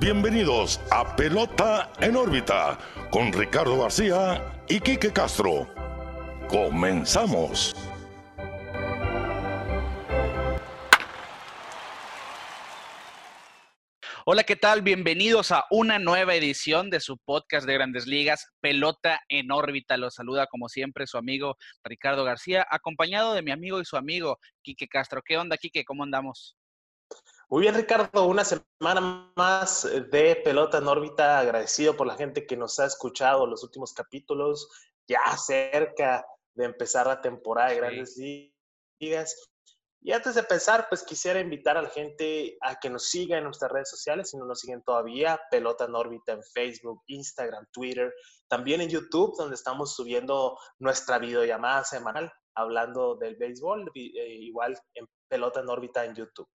bienvenidos a Pelota en órbita con Ricardo García y Quique Castro. Comenzamos. Hola, ¿qué tal? Bienvenidos a una nueva edición de su podcast de Grandes Ligas, Pelota en órbita. Los saluda como siempre su amigo Ricardo García, acompañado de mi amigo y su amigo Quique Castro. ¿Qué onda, Quique? ¿Cómo andamos? Muy bien, Ricardo, una semana más de Pelota en órbita, agradecido por la gente que nos ha escuchado los últimos capítulos, ya cerca de empezar la temporada de Grandes Ligas. Y antes de empezar, pues quisiera invitar a la gente a que nos siga en nuestras redes sociales, si no nos siguen todavía, Pelota en órbita en Facebook, Instagram, Twitter, también en YouTube, donde estamos subiendo nuestra videollamada semanal hablando del béisbol, eh, igual en Pelota en órbita en YouTube.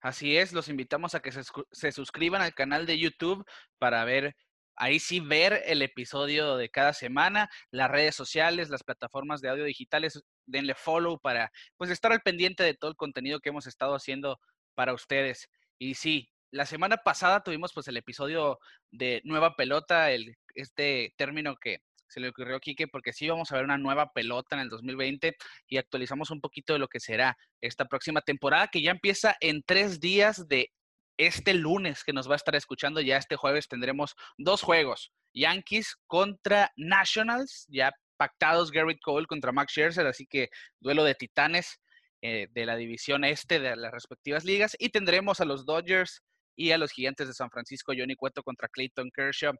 Así es, los invitamos a que se, suscriban al canal de YouTube para ver, ahí sí ver el episodio de cada semana, las redes sociales, las plataformas de audio digitales, denle follow para pues estar al pendiente de todo el contenido que hemos estado haciendo para ustedes. Y sí, la semana pasada tuvimos pues el episodio de Nueva Pelota, el, este término que se le ocurrió a Quique porque sí vamos a ver una nueva pelota en el 2020 y actualizamos un poquito de lo que será esta próxima temporada que ya empieza en tres días de este lunes que nos va a estar escuchando. Ya este jueves tendremos dos juegos. Yankees contra Nationals, ya pactados Garrett Cole contra Max Scherzer, así que duelo de titanes eh, de la división este de las respectivas ligas. Y tendremos a los Dodgers y a los Gigantes de San Francisco, Johnny Cueto contra Clayton Kershaw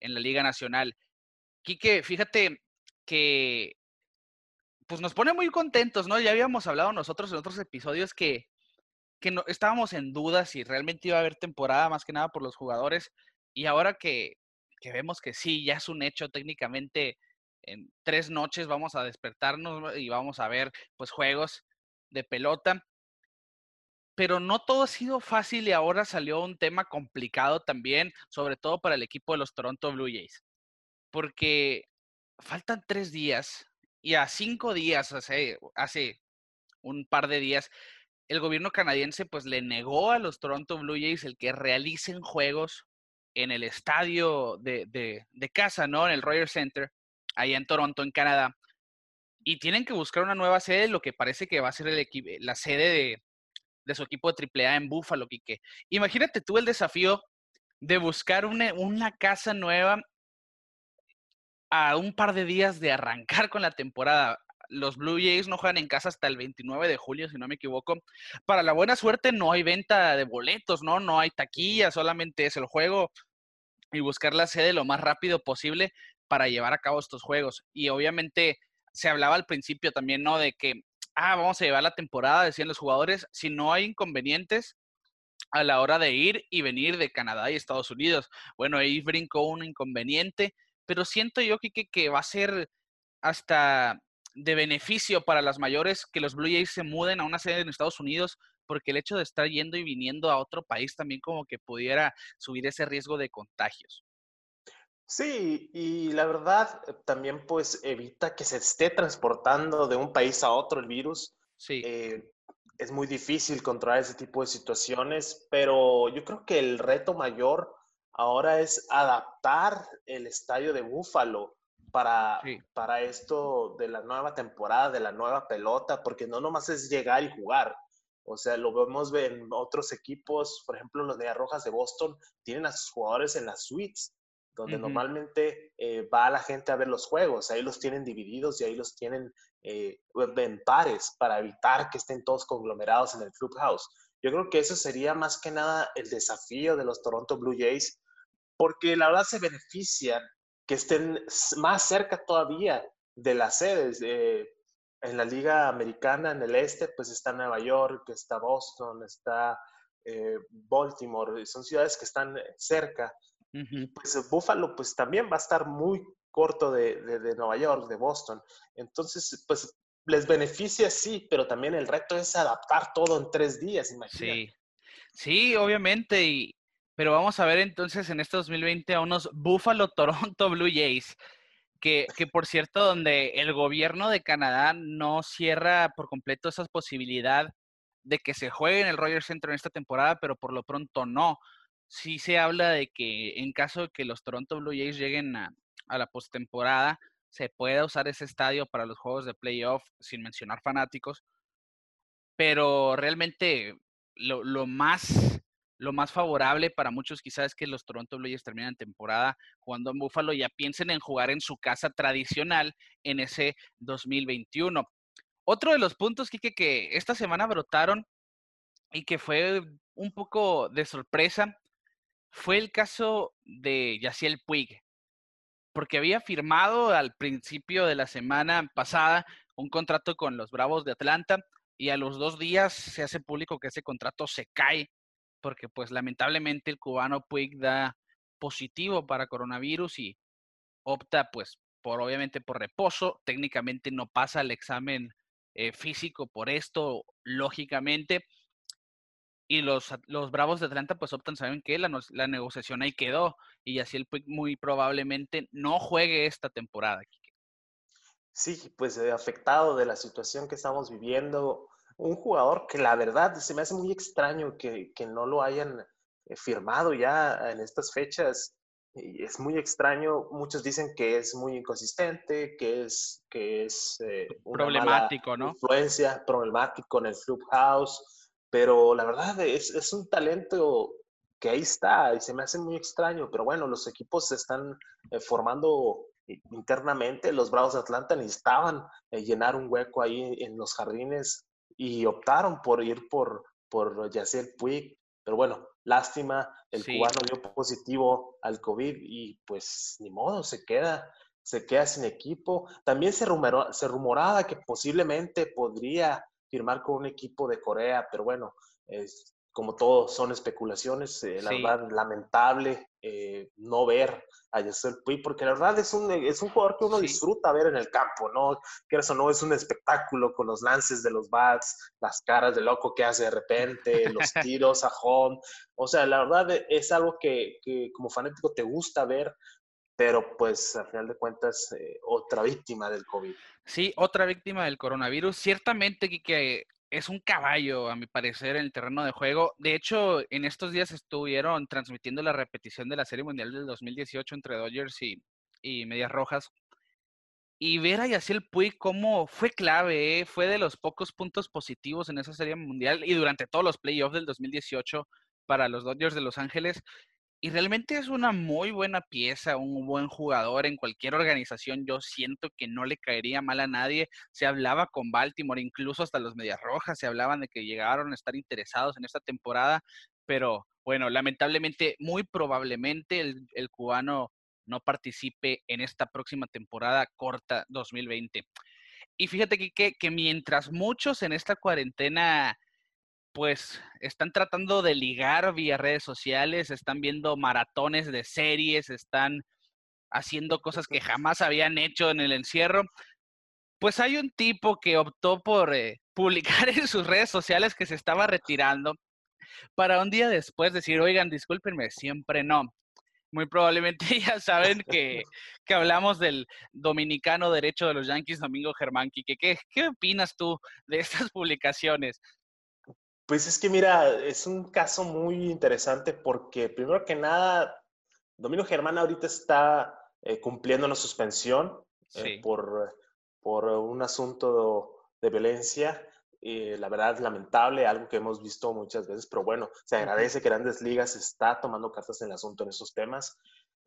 en la Liga Nacional. Quique, fíjate que pues nos pone muy contentos, ¿no? Ya habíamos hablado nosotros en otros episodios que, que no, estábamos en duda si realmente iba a haber temporada, más que nada por los jugadores. Y ahora que, que vemos que sí, ya es un hecho técnicamente, en tres noches vamos a despertarnos y vamos a ver pues juegos de pelota. Pero no todo ha sido fácil y ahora salió un tema complicado también, sobre todo para el equipo de los Toronto Blue Jays porque faltan tres días y a cinco días, hace, hace un par de días, el gobierno canadiense pues le negó a los Toronto Blue Jays el que realicen juegos en el estadio de, de, casa, ¿no? En el Royal Center, allá en Toronto, en Canadá. Y tienen que buscar una nueva sede, lo que parece que va a ser el la sede de, de su equipo de AAA en Buffalo, Quique. Imagínate tú el desafío de buscar una, una casa nueva a un par de días de arrancar con la temporada. Los Blue Jays no juegan en casa hasta el 29 de julio, si no me equivoco. Para la buena suerte no hay venta de boletos, ¿no? No hay taquilla, solamente es el juego y buscar la sede lo más rápido posible para llevar a cabo estos juegos. Y obviamente se hablaba al principio también, ¿no? De que, ah, vamos a llevar la temporada, decían los jugadores, si no hay inconvenientes a la hora de ir y venir de Canadá y Estados Unidos. Bueno, ahí brincó un inconveniente pero siento yo que, que, va a ser hasta de beneficio para las mayores que los Blue Jays se muden a una sede en Estados Unidos, porque el hecho de estar yendo y viniendo a otro país también como que pudiera subir ese riesgo de contagios. Sí, y la verdad eh, también pues evita que se esté transportando de un país a otro el virus. Sí. Eh, es muy difícil controlar ese tipo de situaciones, pero yo creo que el reto mayor ahora es adaptar el estadio de Búfalo para, para esto de la nueva temporada, de la nueva pelota, porque no nomás es llegar y jugar. O sea, lo vemos en otros equipos, por ejemplo, los de Rojas de Boston tienen a sus jugadores en las suites, donde normalmente eh, va la gente a ver los juegos. Ahí los tienen divididos y ahí los tienen eh, en pares para evitar que estén todos conglomerados en el clubhouse. Yo creo que eso sería más que nada el desafío de los Toronto Blue Jays porque la verdad se benefician que estén más cerca todavía de las sedes. en la Liga Americana, en el este, pues está Nueva York, está Boston, está eh, Baltimore, son ciudades que están cerca. Pues Buffalo, pues también va a estar muy corto de, de, Nueva York, de Boston. Entonces, pues les beneficia, sí, pero también el reto es adaptar todo en tres días, imagínate. Sí, sí, obviamente, y, pero vamos a ver entonces en este 2020 a unos Buffalo Toronto Blue Jays, que, que, por cierto, donde el gobierno de Canadá no cierra por completo esa posibilidad de que se juegue en el Rogers Center en esta temporada, pero por lo pronto no. sí se habla de que en caso de que los Toronto Blue Jays lleguen a, la postemporada, se pueda usar ese estadio para los juegos de playoff, sin mencionar fanáticos. Pero realmente lo, lo más lo más favorable para muchos quizás es que los Toronto Blue Jays terminan temporada jugando en Buffalo, ya piensen en jugar en su casa tradicional en ese 2021. Otro de los puntos, Kike, que esta semana brotaron y que fue un poco de sorpresa, fue el caso de Yaciel Puig, porque había firmado al principio de la semana pasada un contrato con los Bravos de Atlanta y a los dos días se hace público que ese contrato se cae porque pues lamentablemente el cubano Puig da positivo para coronavirus y opta pues por obviamente por reposo, técnicamente no pasa el examen eh, físico por esto, lógicamente, y los, los Bravos de Atlanta pues optan, ¿saben qué? La, la negociación ahí quedó y así el Puig muy probablemente no juegue esta temporada. Sí, pues eh, afectado de la situación que estamos viviendo, un jugador que la verdad se me hace muy extraño que, no lo hayan eh, firmado ya en estas fechas. Y es muy extraño. Muchos dicen que es muy inconsistente, que es, que es eh, una problemático, ¿no? Influencia, problemático en el clubhouse. Pero la verdad es, es un talento que ahí está y se me hace muy extraño. Pero bueno, los equipos se están eh, formando internamente. Los Bravos de Atlanta necesitaban llenar un hueco ahí en los jardines y optaron por ir por, por Yaciel Puig. Pero bueno, lástima, el cubano dio positivo al COVID y pues ni modo, se queda, se queda sin equipo. También se, rumoró, se rumoraba que posiblemente podría firmar con un equipo de Corea, pero bueno, es, como todo, son especulaciones. Eh, la verdad, lamentable eh, no ver a Yasser Puy, porque la verdad es un, es un jugador que uno disfruta ver en el campo, ¿no? Que eso no es un espectáculo con los lances de los bats, las caras de loco que hace de repente, los tiros a home. O sea, la verdad es algo que, que como fanático te gusta ver, pero pues al final de cuentas eh, otra víctima del COVID. Sí, otra víctima del coronavirus. Ciertamente que es un caballo, a mi parecer, en el terreno de juego. De hecho, en estos días estuvieron transmitiendo la repetición de la Serie Mundial del 2018 entre Dodgers y, y Medias Rojas. Y ver a Yaciel Puig cómo fue clave, ¿eh? fue de los pocos puntos positivos en esa Serie Mundial y durante todos los playoffs del 2018 para los Dodgers de Los Ángeles. Y realmente es una muy buena pieza, un buen jugador en cualquier organización. Yo siento que no le caería mal a nadie. Se hablaba con Baltimore, incluso hasta los Medias Rojas, se hablaban de que llegaron a estar interesados en esta temporada, pero bueno, lamentablemente, muy probablemente el, el cubano no participe en esta próxima temporada corta 2020. Y fíjate que, que mientras muchos en esta cuarentena pues están tratando de ligar vía redes sociales, están viendo maratones de series, están haciendo cosas que jamás habían hecho en el encierro. Pues hay un tipo que optó por eh, publicar en sus redes sociales que se estaba retirando para un día después decir, oigan, discúlpenme, siempre no. Muy probablemente ya saben que, que hablamos del dominicano derecho de los Yankees, Domingo Germán. ¿Qué, ¿Qué opinas tú de estas publicaciones? Pues es que mira, es un caso muy interesante porque primero que nada, Domino Germán ahorita está eh, cumpliendo una suspensión eh, por, por un asunto de violencia. la verdad es lamentable, algo que hemos visto muchas veces, pero bueno, se agradece que Grandes Ligas está tomando cartas en el asunto en esos temas.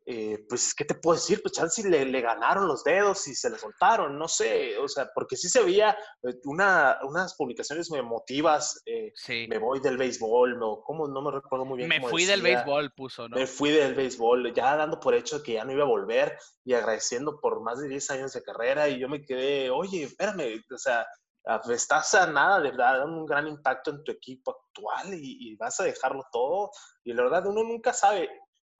Eh, pues, ¿qué te puedo decir? Pues chance le, le ganaron los dedos y se le soltaron, no sé, o sea, porque sí se veía eh, una, unas publicaciones muy emotivas, eh, me voy del béisbol, no, ¿cómo? No me recuerdo muy bien. Me fui del béisbol, puso, ¿no? Me fui del béisbol, ya dando por hecho que ya no iba a volver y agradeciendo por más de 10 años de carrera y yo me quedé, oye, espérame, o sea, estás a nada de dar un gran impacto en tu equipo actual y, y, vas a dejarlo todo. Y la verdad, uno nunca sabe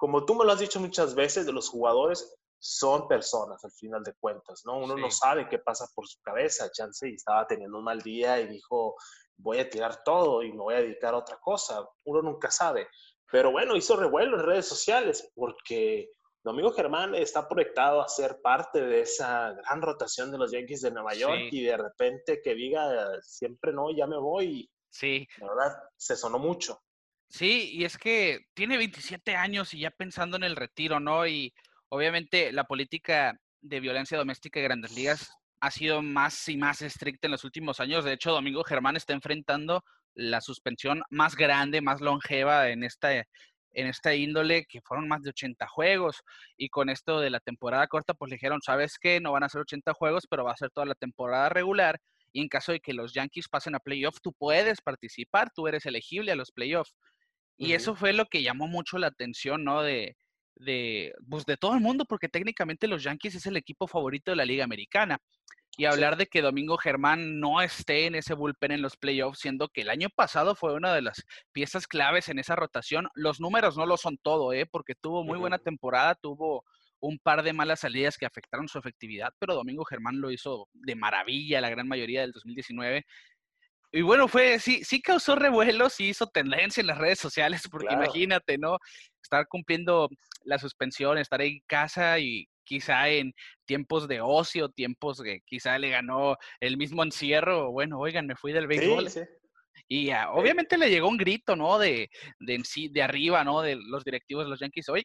como tú me lo has dicho muchas veces, de los jugadores son personas al final de cuentas, ¿no? Uno no sabe qué pasa por su cabeza. Chance y estaba teniendo un mal día y dijo, voy a tirar todo y me voy a dedicar a otra cosa. Uno nunca sabe. Pero bueno, hizo revuelo en redes sociales porque Domingo Germán está proyectado a ser parte de esa gran rotación de los Yankees de Nueva York y de repente que diga siempre no, ya me voy. Sí. La verdad, se sonó mucho. Sí, y es que tiene 27 años y ya pensando en el retiro, ¿no? Y obviamente la política de violencia doméstica de Grandes Ligas ha sido más y más estricta en los últimos años. De hecho, Domingo Germán está enfrentando la suspensión más grande, más longeva en esta, en esta índole, que fueron más de 80 juegos. Y con esto de la temporada corta, pues le dijeron, ¿sabes qué? No van a ser 80 juegos, pero va a ser toda la temporada regular. Y en caso de que los Yankees pasen a playoff, tú puedes participar, tú eres elegible a los playoffs. Y eso fue lo que llamó mucho la atención, ¿no? De, de, pues de todo el mundo, porque técnicamente los Yankees es el equipo favorito de la Liga Americana. Y hablar de que Domingo Germán no esté en ese bullpen en los playoffs, siendo que el año pasado fue una de las piezas claves en esa rotación. Los números no lo son todo, ¿eh? porque tuvo muy buena temporada, tuvo un par de malas salidas que afectaron su efectividad, pero Domingo Germán lo hizo de maravilla la gran mayoría del 2019 y bueno, fue, sí, sí causó revuelos, sí hizo tendencia en las redes sociales, porque imagínate, ¿no? Estar cumpliendo la suspensión, estar en casa y quizá en tiempos de ocio, tiempos que quizá le ganó el mismo encierro, bueno, oigan, me fui del béisbol. Y obviamente le llegó un grito, ¿no? De, de, de arriba, ¿no? De los directivos de los Yankees. Oye,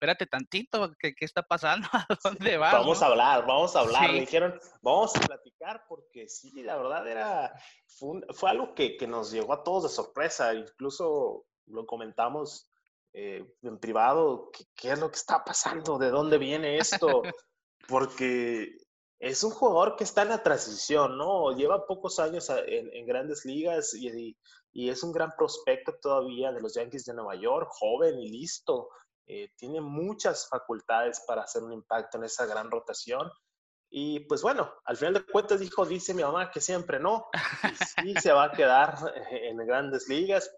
espérate tantito, ¿qué, qué está pasando? ¿A dónde va? Vamos a hablar, vamos a hablar. Me dijeron, vamos a platicar porque sí, la verdad era, fue, algo que, que, nos llegó a todos de sorpresa. Incluso lo comentamos eh, en privado, ¿qué, es lo que está pasando? ¿De dónde viene esto? Porque es un jugador que está en la transición, ¿no? Lleva pocos años en, en grandes ligas y, y, es un gran prospecto todavía de los Yankees de Nueva York, joven y listo. Eh, tiene muchas facultades para hacer un impacto en esa gran rotación. Y pues bueno, al final de cuentas dijo, dice mi mamá que siempre no. Y sí se va a quedar en grandes ligas.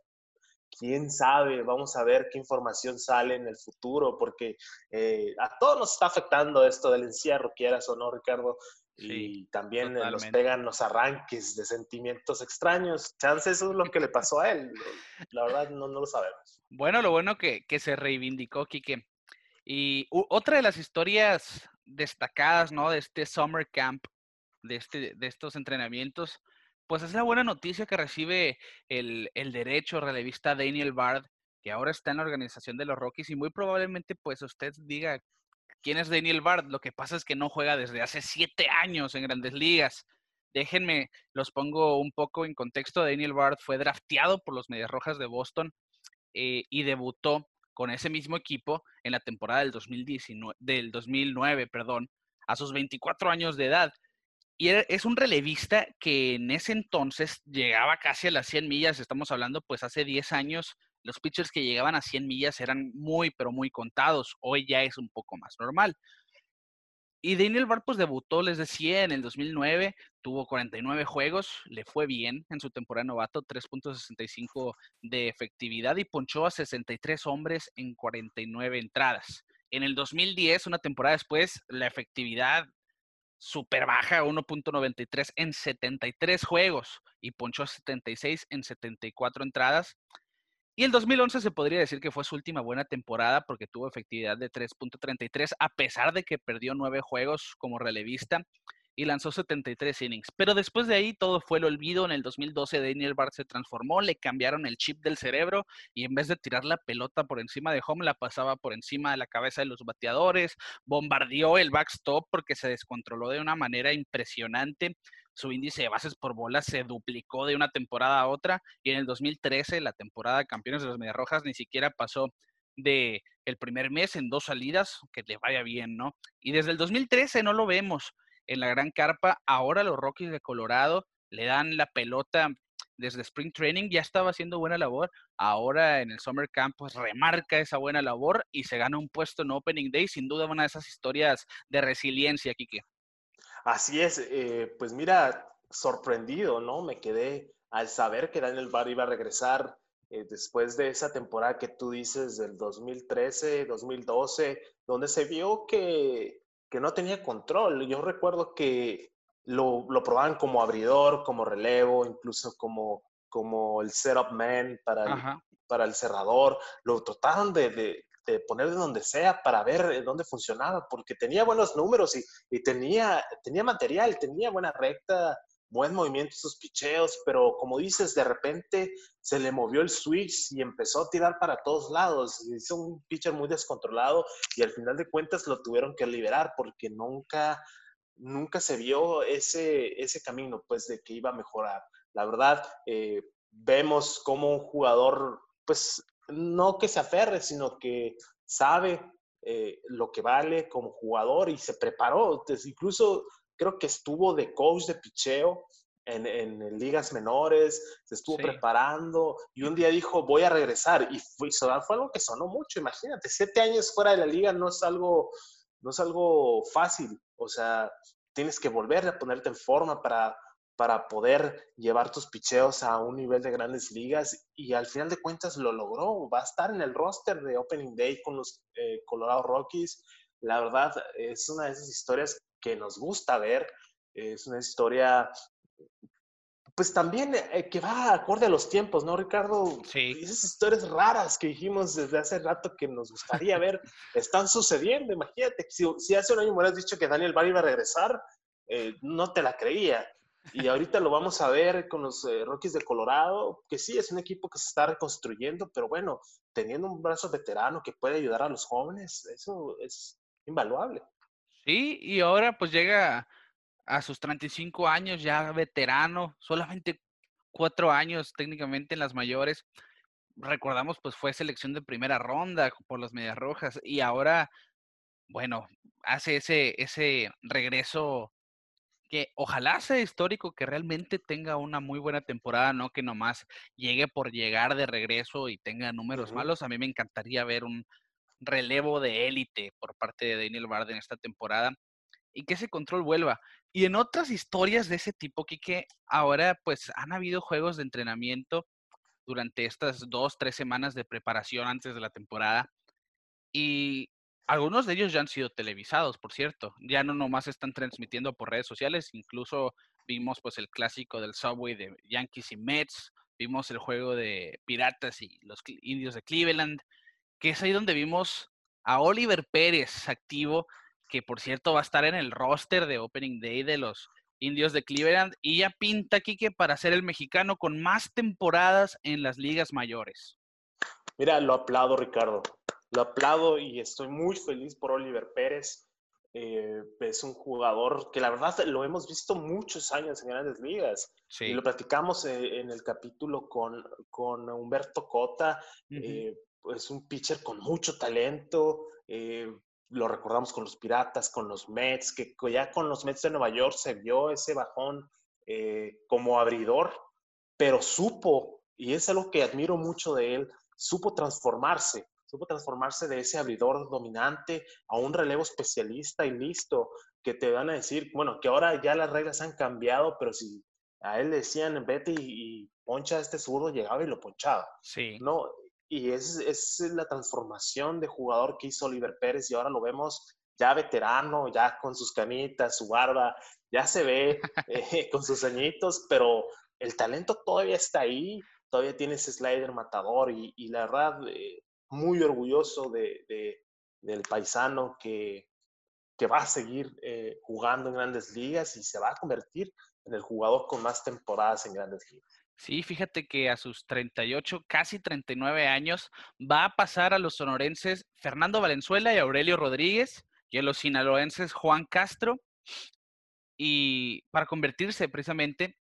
Quién sabe, vamos a ver qué información sale en el futuro, porque eh, a todos nos está afectando esto del encierro, quieras o no, Ricardo. y también nos pegan los arranques de sentimientos extraños. Chance eso es lo que le pasó a él. La verdad no, no lo sabemos. Bueno, lo bueno que, que se reivindicó, Quique. Y otra de las historias destacadas, ¿no? De este summer camp, de, este, de estos entrenamientos, pues es la buena noticia que recibe el, el derecho relevista Daniel Bard, que ahora está en la organización de los Rockies y muy probablemente pues usted diga, ¿quién es Daniel Bard? Lo que pasa es que no juega desde hace siete años en grandes ligas. Déjenme, los pongo un poco en contexto. Daniel Bard fue drafteado por los Medias Rojas de Boston eh, y debutó con ese mismo equipo en la temporada del, 2019, del 2009, perdón, a sus 24 años de edad. Y es un relevista que en ese entonces llegaba casi a las 100 millas, estamos hablando pues hace 10 años, los pitchers que llegaban a 100 millas eran muy, pero muy contados, hoy ya es un poco más normal. Y Daniel Bard pues debutó, les decía, en el 2009, tuvo 49 juegos, le fue bien en su temporada novato, 3.65 de efectividad y ponchó a 63 hombres en 49 entradas. En el 2010, una temporada después, la efectividad súper baja, 1.93 en 73 juegos y ponchó a 76 en 74 entradas. Y el 2011 se podría decir que fue su última buena temporada porque tuvo efectividad de 3.33 a pesar de que perdió nueve juegos como relevista y lanzó 73 innings. Pero después de ahí todo fue el olvido. En el 2012 Daniel Bart se transformó, le cambiaron el chip del cerebro y en vez de tirar la pelota por encima de home, la pasaba por encima de la cabeza de los bateadores, bombardeó el backstop porque se descontroló de una manera impresionante su índice de bases por bola se duplicó de una temporada a otra y en el 2013 la temporada de campeones de los Medias Rojas ni siquiera pasó de el primer mes en dos salidas, que le vaya bien, ¿no? Y desde el 2013 no lo vemos en la gran carpa, ahora los Rockies de Colorado le dan la pelota desde Spring Training, ya estaba haciendo buena labor, ahora en el Summer Camp pues remarca esa buena labor y se gana un puesto en Opening Day, sin duda una de esas historias de resiliencia, Kike. Así es, eh, pues mira, sorprendido, ¿no? Me quedé al saber que Daniel Barr iba a regresar eh, después de esa temporada que tú dices del 2013, 2012, donde se vio que, que no tenía control. Yo recuerdo que lo, lo, probaban como abridor, como relevo, incluso como, como el setup man para el, para el cerrador. Lo trataron de, de poner de donde sea para ver dónde funcionaba, porque tenía buenos números y, y tenía, tenía material, tenía buena recta, buen movimiento sus picheos, pero como dices, de repente se le movió el switch y empezó a tirar para todos lados. Hizo un pitcher muy descontrolado y al final de cuentas lo tuvieron que liberar porque nunca, nunca se vio ese, ese camino, pues, de que iba a mejorar. La verdad, eh, vemos como un jugador, pues, no que se aferre, sino que sabe eh, lo que vale como jugador y se preparó. Entonces, incluso creo que estuvo de coach de picheo en, en ligas menores, se estuvo preparando y un día dijo, voy a regresar. Y fue, fue algo que sonó mucho, imagínate, siete años fuera de la liga no es algo, no es algo fácil. O sea, tienes que volver a ponerte en forma para, para poder llevar tus picheos a un nivel de grandes ligas y al final de cuentas lo logró. Va a estar en el roster de Opening Day con los eh, Colorado Rockies. La verdad, es una de esas historias que nos gusta ver. Es una historia, pues también eh, que va acorde a los tiempos, ¿no, Ricardo? Sí. Esas historias raras que dijimos desde hace rato que nos gustaría ver están sucediendo. Imagínate, si, hace un año me hubieras dicho que Daniel Barry iba a regresar, eh, no te la creía. Y ahorita lo vamos a ver con los eh, Rockies de Colorado, que sí es un equipo que se está reconstruyendo, pero bueno, teniendo un brazo veterano que puede ayudar a los jóvenes, eso es invaluable. Sí, y ahora pues llega a sus 35 años, ya veterano, solamente cuatro años técnicamente en las mayores. Recordamos, pues fue selección de primera ronda por las Medias Rojas y ahora, bueno, hace ese, ese regreso que ojalá sea histórico, que realmente tenga una muy buena temporada, no que nomás llegue por llegar de regreso y tenga números malos. A mí me encantaría ver un, relevo de élite por parte de Daniel Bard en esta temporada y que ese control vuelva. Y en otras historias de ese tipo, Kike, ahora pues han habido juegos de entrenamiento durante estas dos, tres semanas de preparación antes de la temporada y algunos de ellos ya han sido televisados, por cierto. Ya no nomás están transmitiendo por redes sociales, incluso vimos pues el clásico del Subway de Yankees y Mets, vimos el juego de Piratas y los Indios de Cleveland, que es ahí donde vimos a Oliver Pérez activo, que por cierto va a estar en el roster de Opening Day de los Indios de Cleveland y ya pinta aquí que para ser el mexicano con más temporadas en las ligas mayores. Mira, lo aplaudo, Ricardo. Lo aplaudo y estoy muy feliz por Oliver Pérez. Eh, es un jugador que la verdad lo hemos visto muchos años en grandes ligas. Y lo platicamos eh, en el capítulo con, con Humberto Cota es un pitcher con mucho talento. Eh, lo recordamos con los Piratas, con los Mets, que ya con los Mets de Nueva York se vio ese bajón eh, como abridor, pero supo, y es algo que admiro mucho de él, supo transformarse, supo transformarse de ese abridor dominante a un relevo especialista y listo, que te van a decir, bueno, que ahora ya las reglas han cambiado, pero si a él le decían vete y, y poncha este zurdo, llegaba y lo ponchaba. Sí. No, y es, es, la transformación de jugador que hizo Oliver Pérez y ahora lo vemos ya veterano, ya con sus canitas, su barba, ya se ve eh, con sus añitos, pero el talento todavía está ahí, todavía tiene ese slider matador y, y la verdad, eh, muy orgulloso de, de, del paisano que, que va a seguir eh, jugando en grandes ligas y se va a convertir en el jugador con más temporadas en grandes ligas. Sí, fíjate que a sus 38, casi 39 años, va a pasar a los sonorenses Fernando Valenzuela y Aurelio Rodríguez y a los sinaloenses Juan Castro. Y para convertirse precisamente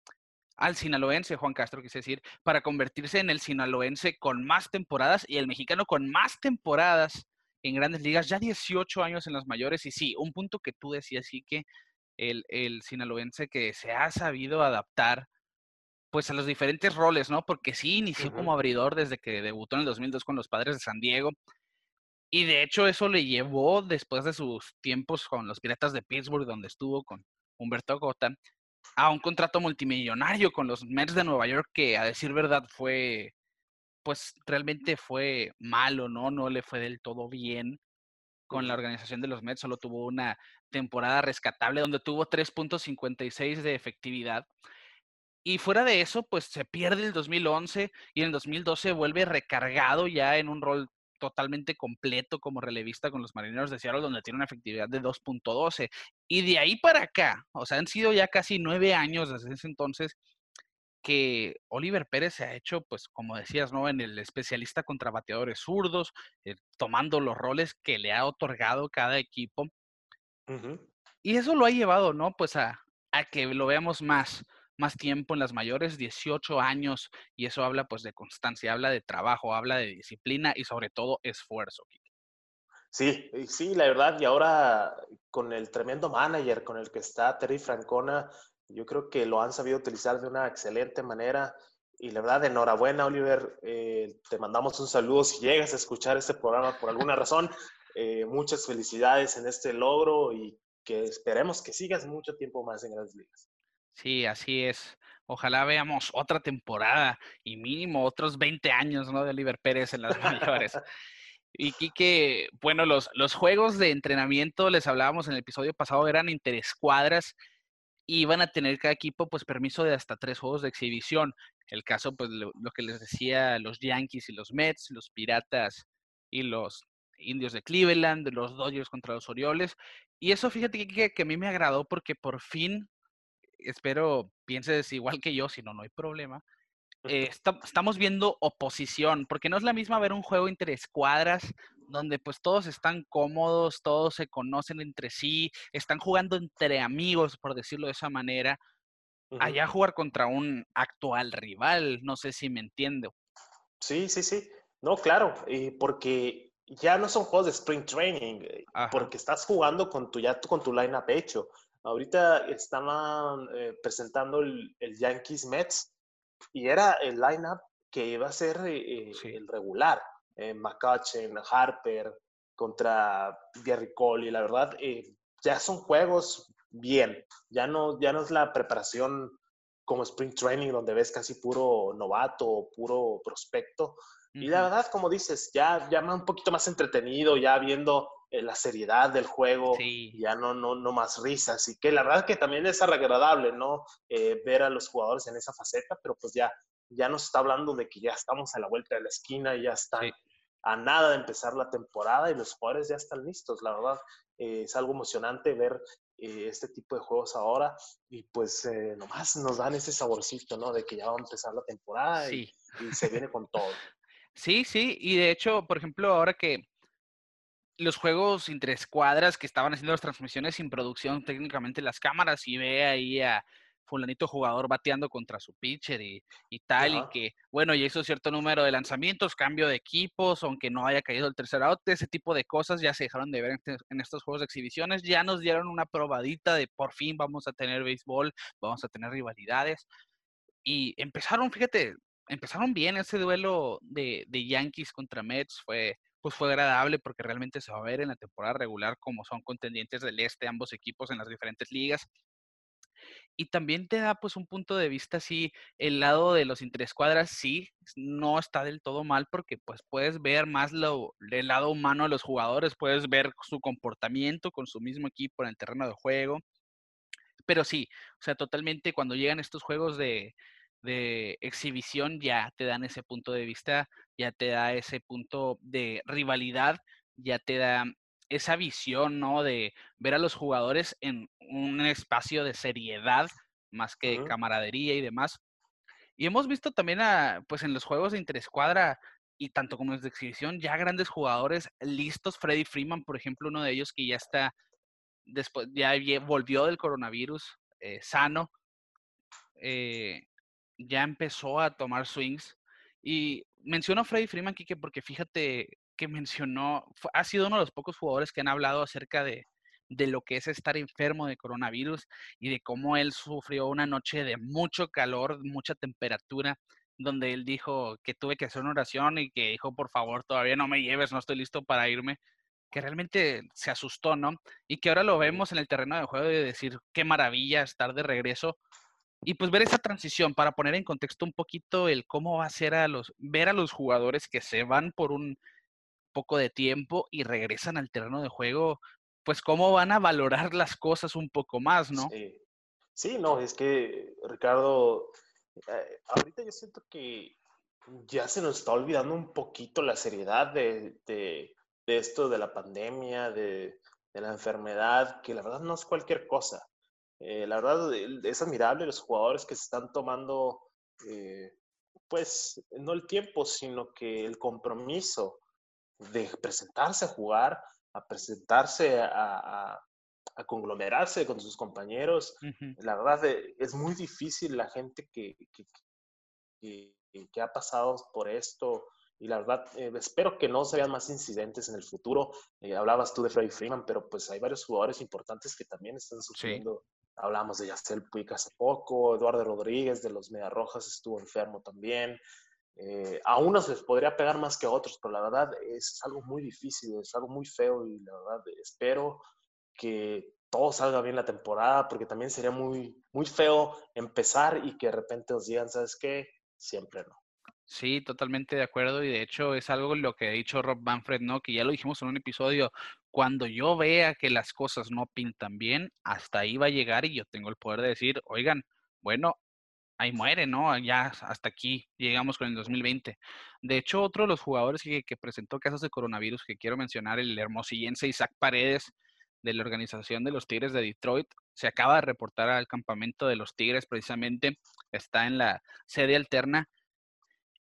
al sinaloense Juan Castro, quise decir, para convertirse en el sinaloense con más temporadas y el mexicano con más temporadas en grandes ligas, ya 18 años en las mayores. Y sí, un punto que tú decías, sí que el, el sinaloense que se ha sabido adaptar pues a los diferentes roles, ¿no? Porque sí inició como abridor desde que debutó en el 2002 con los Padres de San Diego. Y de hecho eso le llevó después de sus tiempos con los Piratas de Pittsburgh, donde estuvo con Humberto Gota, a un contrato multimillonario con los Mets de Nueva York, que a decir verdad fue, pues realmente fue malo, ¿no? No le fue del todo bien con la organización de los Mets, solo tuvo una temporada rescatable donde tuvo 3.56 de efectividad y fuera de eso, pues se pierde el 2011 y en el 2012 vuelve recargado ya en un rol totalmente completo como relevista con los Marineros de Seattle, donde tiene una efectividad de 2.12. Y de ahí para acá, o sea, han sido ya casi nueve años desde ese entonces que Oliver Pérez se ha hecho, pues, como decías, ¿no? En el especialista contra bateadores zurdos, eh, tomando los roles que le ha otorgado cada equipo. Y eso lo ha llevado, ¿no? Pues a, a que lo veamos más, más tiempo en las mayores, 18 años, y eso habla pues de constancia, habla de trabajo, habla de disciplina y sobre todo esfuerzo. Sí, sí, la verdad, y ahora con el tremendo manager con el que está Terry Francona, yo creo que lo han sabido utilizar de una excelente manera. Y la verdad, enhorabuena, Oliver. Eh, te mandamos un saludo si llegas a escuchar este programa por alguna razón. Eh, muchas felicidades en este logro y que esperemos que sigas mucho tiempo más en las ligas. Sí, así es. Ojalá veamos otra temporada y mínimo otros 20 años, ¿no? De Oliver Pérez en las mayores. Y que, bueno, los, los juegos de entrenamiento, les hablábamos en el episodio pasado, eran interescuadras y van a tener cada equipo pues permiso de hasta tres juegos de exhibición. El caso, pues lo, que les decía, los Yankees y los Mets, los Piratas y los Indios de Cleveland, los Dodgers contra los Orioles. Y eso fíjate que, que a mí me agradó porque por fin espero pienses igual que yo, si no, no hay problema. Eh, estamos viendo oposición, porque no es la misma ver un juego interescuadras donde pues todos están cómodos, todos se conocen entre sí, están jugando entre amigos, por decirlo de esa manera, allá jugar contra un actual rival, no sé si me entiendo. Sí, sí, sí. No, claro, y porque ya no son juegos de sprint training, eh, porque estás jugando con tu, ya con tu line-up hecho. Ahorita estaban eh, presentando el, Yankees Mets y era el lineup que iba a ser eh, el regular. Eh, McCutcheon, Harper contra Gary Cole y la verdad ya son juegos bien. Ya no, ya no es la preparación como Spring Training donde ves casi puro novato, puro prospecto. Y la verdad, como dices, ya, ya un poquito más entretenido, ya viendo eh, la seriedad del juego, ya no, no, no más risas, y que la verdad que también es agradable, ¿no? Eh, ver a los jugadores en esa faceta, pero pues ya, ya nos está hablando de que ya estamos a la vuelta de la esquina, y ya están a nada de empezar la temporada y los jugadores ya están listos, la verdad. Eh, es algo emocionante ver este tipo de juegos ahora y pues nomás nos dan ese saborcito, ¿no? De que ya va a empezar la temporada y, y se viene con todo. Sí, sí, y de hecho, por ejemplo, ahora que los juegos entre escuadras que estaban haciendo las transmisiones sin producción técnicamente las cámaras y ve ahí a fulanito jugador bateando contra su pitcher y, tal, y que, bueno, ya hizo cierto número de lanzamientos, cambio de equipos, aunque no haya caído el tercer out, ese tipo de cosas ya se dejaron de ver en, en estos juegos de exhibiciones, ya nos dieron una probadita de por fin vamos a tener béisbol, vamos a tener rivalidades, y empezaron, fíjate, empezaron bien ese duelo de, de Yankees contra Mets, fue pues fue agradable porque realmente se va a ver en la temporada regular como son contendientes del este ambos equipos en las diferentes ligas. Y también te da pues un punto de vista si el lado de los interescuadras sí no está del todo mal porque pues puedes ver más lo, el lado humano de los jugadores, puedes ver su comportamiento con su mismo equipo en el terreno de juego. Pero sí, o sea, totalmente cuando llegan estos juegos de, de exhibición ya te dan ese punto de vista, ya te da ese punto de rivalidad, ya te da esa visión, ¿no? De ver a los jugadores en un espacio de seriedad más que camaradería y demás. Y hemos visto también a, pues en los juegos de interescuadra y tanto como en de exhibición, ya grandes jugadores listos. Freddy Freeman, por ejemplo, uno de ellos que ya está, después, ya volvió del coronavirus eh, sano. Eh, ya empezó a tomar swings. Y menciono a Freddy Freeman, Kike, porque fíjate que mencionó, ha sido uno de los pocos jugadores que han hablado acerca de, de lo que es estar enfermo de coronavirus y de cómo él sufrió una noche de mucho calor, mucha temperatura, donde él dijo que tuve que hacer una oración y que dijo, por favor, todavía no me lleves, no estoy listo para irme, que realmente se asustó, ¿no? Y que ahora lo vemos en el terreno de juego de decir, qué maravilla estar de regreso, y pues ver esa transición para poner en contexto un poquito el cómo va a ser a los, ver a los jugadores que se van por un poco de tiempo y regresan al terreno de juego, pues cómo van a valorar las cosas un poco más, ¿no? Sí, sí no, es que Ricardo, eh, ahorita yo siento que ya se nos está olvidando un poquito la seriedad de, de, esto de la pandemia, de, de, la enfermedad, que la verdad no es cualquier cosa. Eh, la verdad es admirable los jugadores que se están tomando, eh, pues, no el tiempo, sino que el compromiso de presentarse a jugar, a presentarse a, a, conglomerarse con sus compañeros. La verdad es muy difícil la gente que, que, que que ha pasado por esto. Y la verdad, eh, espero que no se vean más incidentes en el futuro. Eh, hablabas tú de Freddy Freeman, pero pues hay varios jugadores importantes que también están sufriendo. Hablamos de Yacel Puig hace poco, Eduardo Rodríguez de los Rojas estuvo enfermo también. Eh, a unos les podría pegar más que a otros, pero la verdad es algo muy difícil, es algo muy feo y la verdad espero que todo salga bien la temporada, porque también sería muy, muy feo empezar y que de repente nos digan, ¿sabes qué? siempre no. Sí, totalmente de acuerdo y de hecho es algo lo que ha dicho Rob Manfred, ¿no? Que ya lo dijimos en un episodio, cuando yo vea que las cosas no pintan bien, hasta ahí va a llegar y yo tengo el poder de decir, oigan, bueno, ahí muere, ¿no? Ya hasta aquí llegamos con el 2020. De hecho, otro de los jugadores que, presentó casos de coronavirus que quiero mencionar, el hermosillense Isaac Paredes, de la organización de los Tigres de Detroit. Se acaba de reportar al campamento de los Tigres, precisamente está en la sede alterna.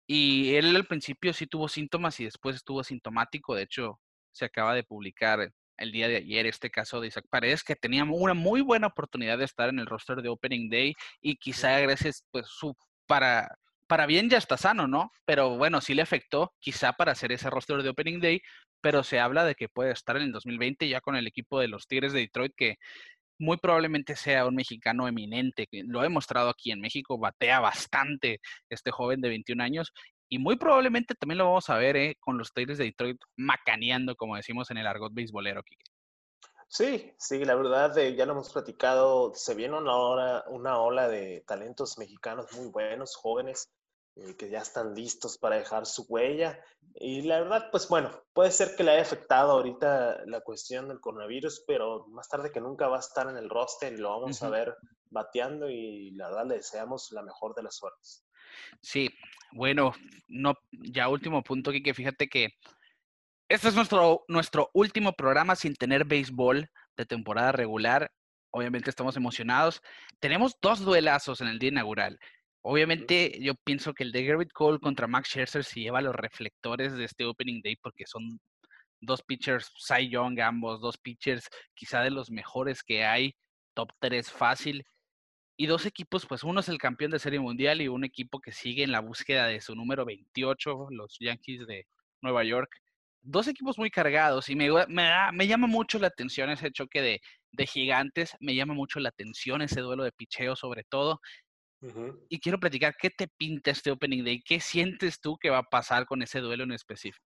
Y él al principio sí tuvo síntomas y después estuvo asintomático. De hecho, se acaba de publicar el día de ayer este caso de Isaac Paredes, que tenía una muy buena oportunidad de estar en el roster de Opening Day y quizá gracias, pues, su, para, para bien ya está sano, ¿no? Pero bueno, sí le afectó quizá para hacer ese roster de Opening Day, pero se habla de que puede estar en el 2020 ya con el equipo de los Tigres de Detroit, que muy probablemente sea un mexicano eminente, que lo he mostrado aquí en México, batea bastante este joven de 21 años, y muy probablemente también lo vamos a ver eh, con los Tigres de Detroit macaneando, como decimos en el argot beisbolero, Kike. Sí, sí, la verdad, eh, ya lo hemos platicado, se viene una, hora, una ola de talentos mexicanos muy buenos, jóvenes, eh, que ya están listos para dejar su huella. Y la verdad, pues bueno, puede ser que le haya afectado ahorita la cuestión del coronavirus, pero más tarde que nunca va a estar en el roster y lo vamos a ver bateando y la verdad le deseamos la mejor de las suertes. Sí, bueno, no, ya último punto, que fíjate que este es nuestro, nuestro último programa sin tener béisbol de temporada regular. Obviamente estamos emocionados. Tenemos dos duelazos en el día inaugural. Obviamente, yo pienso que el de Garrett Cole contra Max Scherzer se lleva los reflectores de este Opening Day porque son dos pitchers Cy Young ambos, dos pitchers quizá de los mejores que hay, top 3 fácil. Y dos equipos, pues uno es el campeón de Serie Mundial y un equipo que sigue en la búsqueda de su número 28, los Yankees de Nueva York. Dos equipos muy cargados y me, me, me llama mucho la atención ese choque de, de gigantes, me llama mucho la atención ese duelo de picheo sobre todo. Y quiero platicar, ¿qué te pinta este Opening Day? ¿Qué sientes tú que va a pasar con ese duelo en específico?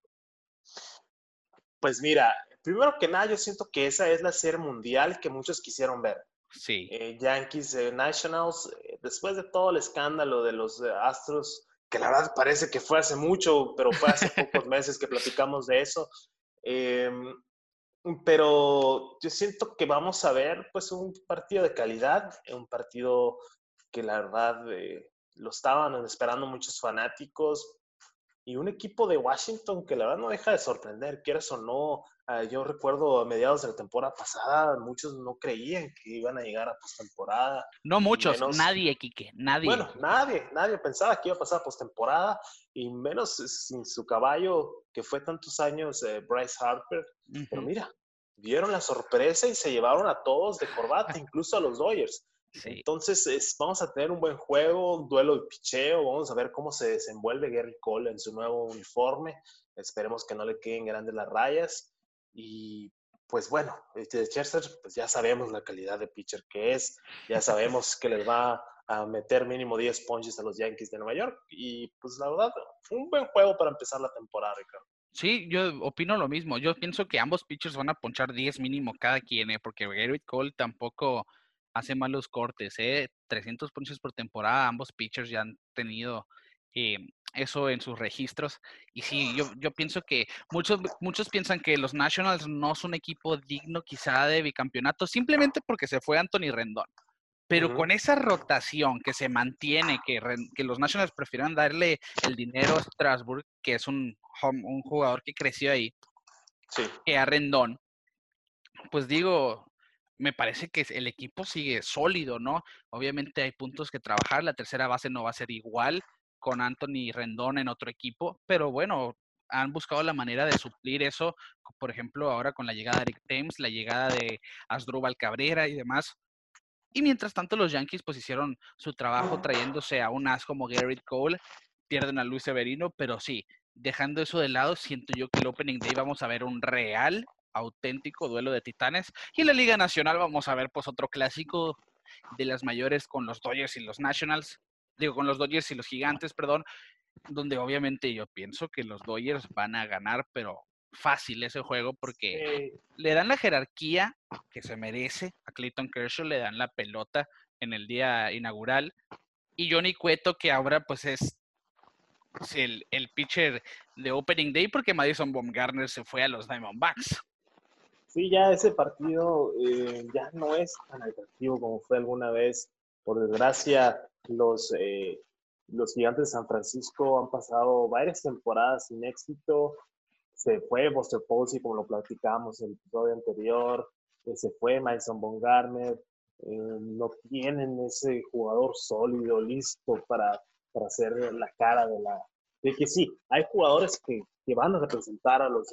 Pues mira, primero que nada, yo siento que esa es la serie mundial que muchos quisieron ver. Sí. Eh, Yankees eh, Nationals, eh, después de todo el escándalo de los Astros, que la verdad parece que fue hace mucho, pero fue hace pocos meses que platicamos de eso. Em, pero yo siento que vamos a ver pues un partido de calidad, un partido que la verdad eh, lo estaban esperando muchos fanáticos y un equipo de Washington que la verdad no deja de sorprender, quieras o no. Ah, yo recuerdo a mediados de la temporada pasada, muchos no creían que iban a llegar a postemporada. No muchos, nadie, Quique, nadie. Bueno, nadie, nadie pensaba que iba a pasar a postemporada y menos sin su caballo que fue tantos años eh, Bryce Harper. Pero mira, vieron la sorpresa y se llevaron a todos de corbata, incluso a los Dodgers. Entonces, vamos a tener un buen juego, un duelo de picheo, vamos a ver cómo se desenvuelve Gary Cole en su nuevo uniforme. Esperemos que no le queden grandes las rayas. Y pues bueno, este Chester, pues ya sabemos la calidad de pitcher que es, ya sabemos que les va a meter mínimo 10 punches a los Yankees de Nueva York. Y pues la verdad, un buen juego para empezar la temporada, Ricardo. Sí, yo opino lo mismo. Yo pienso que ambos pitchers van a ponchar 10 mínimo cada quien, ¿eh? porque Gary Cole tampoco hace malos cortes, ¿eh? 300 punches por temporada, ambos pitchers ya han tenido eh, eso en sus registros. Y sí, yo, yo pienso que muchos, muchos piensan que los Nationals no son un equipo digno quizá de bicampeonato, simplemente porque se fue Anthony Rendón. pero con esa rotación que se mantiene, que, que los Nationals prefieran darle el dinero a Strasbourg, que es un, un jugador que creció ahí, que a Rendón, pues digo, me parece que el equipo sigue sólido, ¿no? Obviamente hay puntos que trabajar, la tercera base no va a ser igual con Anthony Rendón en otro equipo, pero bueno, han buscado la manera de suplir eso, por ejemplo, ahora con la llegada de Eric Thames, la llegada de Asdrúbal Cabrera y demás, y mientras tanto los Yankees pues hicieron su trabajo trayéndose a un as como Garrett Cole, pierden a Luis Severino, pero sí, dejando eso de lado, siento yo que el Opening Day vamos a ver un real, auténtico duelo de titanes. Y en la Liga Nacional vamos a ver pues otro clásico de las mayores con los Dodgers y los Nationals, digo con los Dodgers y los Gigantes, perdón, donde obviamente yo pienso que los Dodgers van a ganar, pero fácil ese juego porque le dan la jerarquía que se merece a Clayton Kershaw, le dan la pelota en el día inaugural y Johnny Cueto que ahora pues es, el, el, pitcher de Opening Day porque Madison Baumgartner se fue a los Diamondbacks. Sí, ya ese partido eh, ya no es tan atractivo como fue alguna vez. Por desgracia, los, eh, los gigantes de San Francisco han pasado varias temporadas sin éxito. Se fue Buster Posey, como lo platicamos en el episodio anterior, eh, se fue Mason Bongarner, eh, no tienen ese jugador sólido, listo para, para hacer la cara de la... De que sí, hay jugadores que, que van a representar a los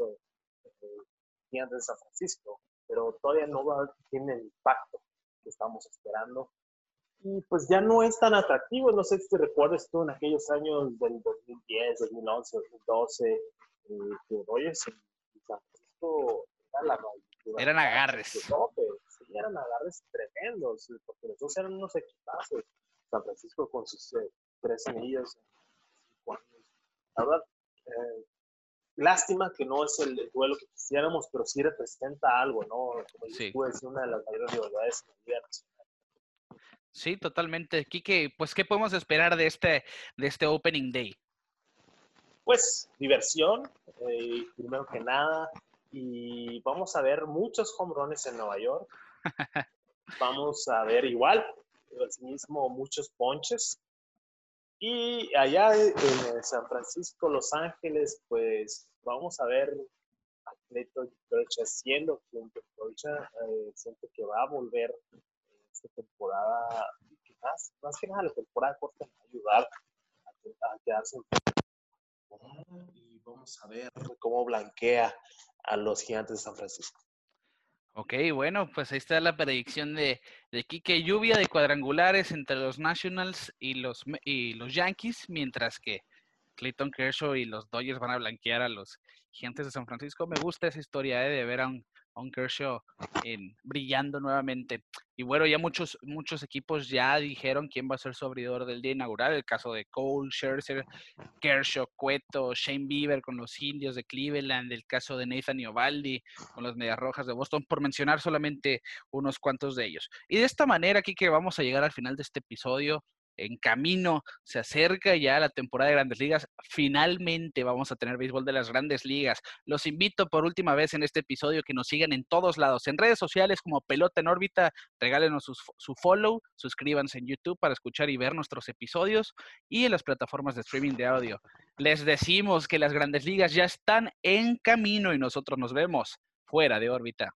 gigantes de San Francisco, pero todavía no va, tiene el impacto que estamos esperando. Y pues ya no es tan atractivo, no sé si te recuerdas tú en aquellos años del 2010, 2011, 2012, que Dodgers en San Francisco eran agarres. sí, eran agarres tremendos, porque los dos eran unos equipazos. San Francisco con sus eh, tres anillos La verdad, eh, lástima que no es el, duelo que quisiéramos, pero sí representa algo, ¿no? Como sí. pude decir, una de las mayores rivalidades en la Liga Nacional. Sí, totalmente. Kike, pues, ¿qué podemos esperar de este, de este Opening Day? pues diversión, eh, primero que nada, y vamos a ver muchos home runs en Nueva York. Vamos a ver igual, mismo muchos ponches. Y allá en San Francisco, Los Ángeles, pues vamos a ver a haciendo que Kershaw eh, siento que va a volver esta temporada, más, más que nada la temporada corta va ayudar a, a quedarse en y vamos a ver cómo blanquea a los gigantes de San Francisco. Ok, bueno, pues ahí está la predicción de, de Quique Lluvia de cuadrangulares entre los Nationals y los, y los Yankees, mientras que Clayton Kershaw y los Dodgers van a blanquear a los Gigantes de San Francisco. Me gusta esa historia eh, de ver a un, a Kershaw brillando nuevamente. Y bueno, ya muchos, muchos equipos ya dijeron quién va a ser su del día inaugural. El caso de Cole, Scherzer, Kershaw, Cueto, Shane Bieber con los Indios de Cleveland, el caso de Nathan Iovaldi con las Medias Rojas de Boston, por mencionar solamente unos cuantos de ellos. Y de esta manera, aquí que vamos a llegar al final de este episodio en camino, se acerca ya la temporada de grandes ligas. Finalmente vamos a tener béisbol de las grandes ligas. Los invito por última vez en este episodio que nos sigan en todos lados, en redes sociales como Pelota en órbita, regálenos su, follow, suscríbanse en YouTube para escuchar y ver nuestros episodios y en las plataformas de streaming de audio. Les decimos que las grandes ligas ya están en camino y nosotros nos vemos fuera de órbita.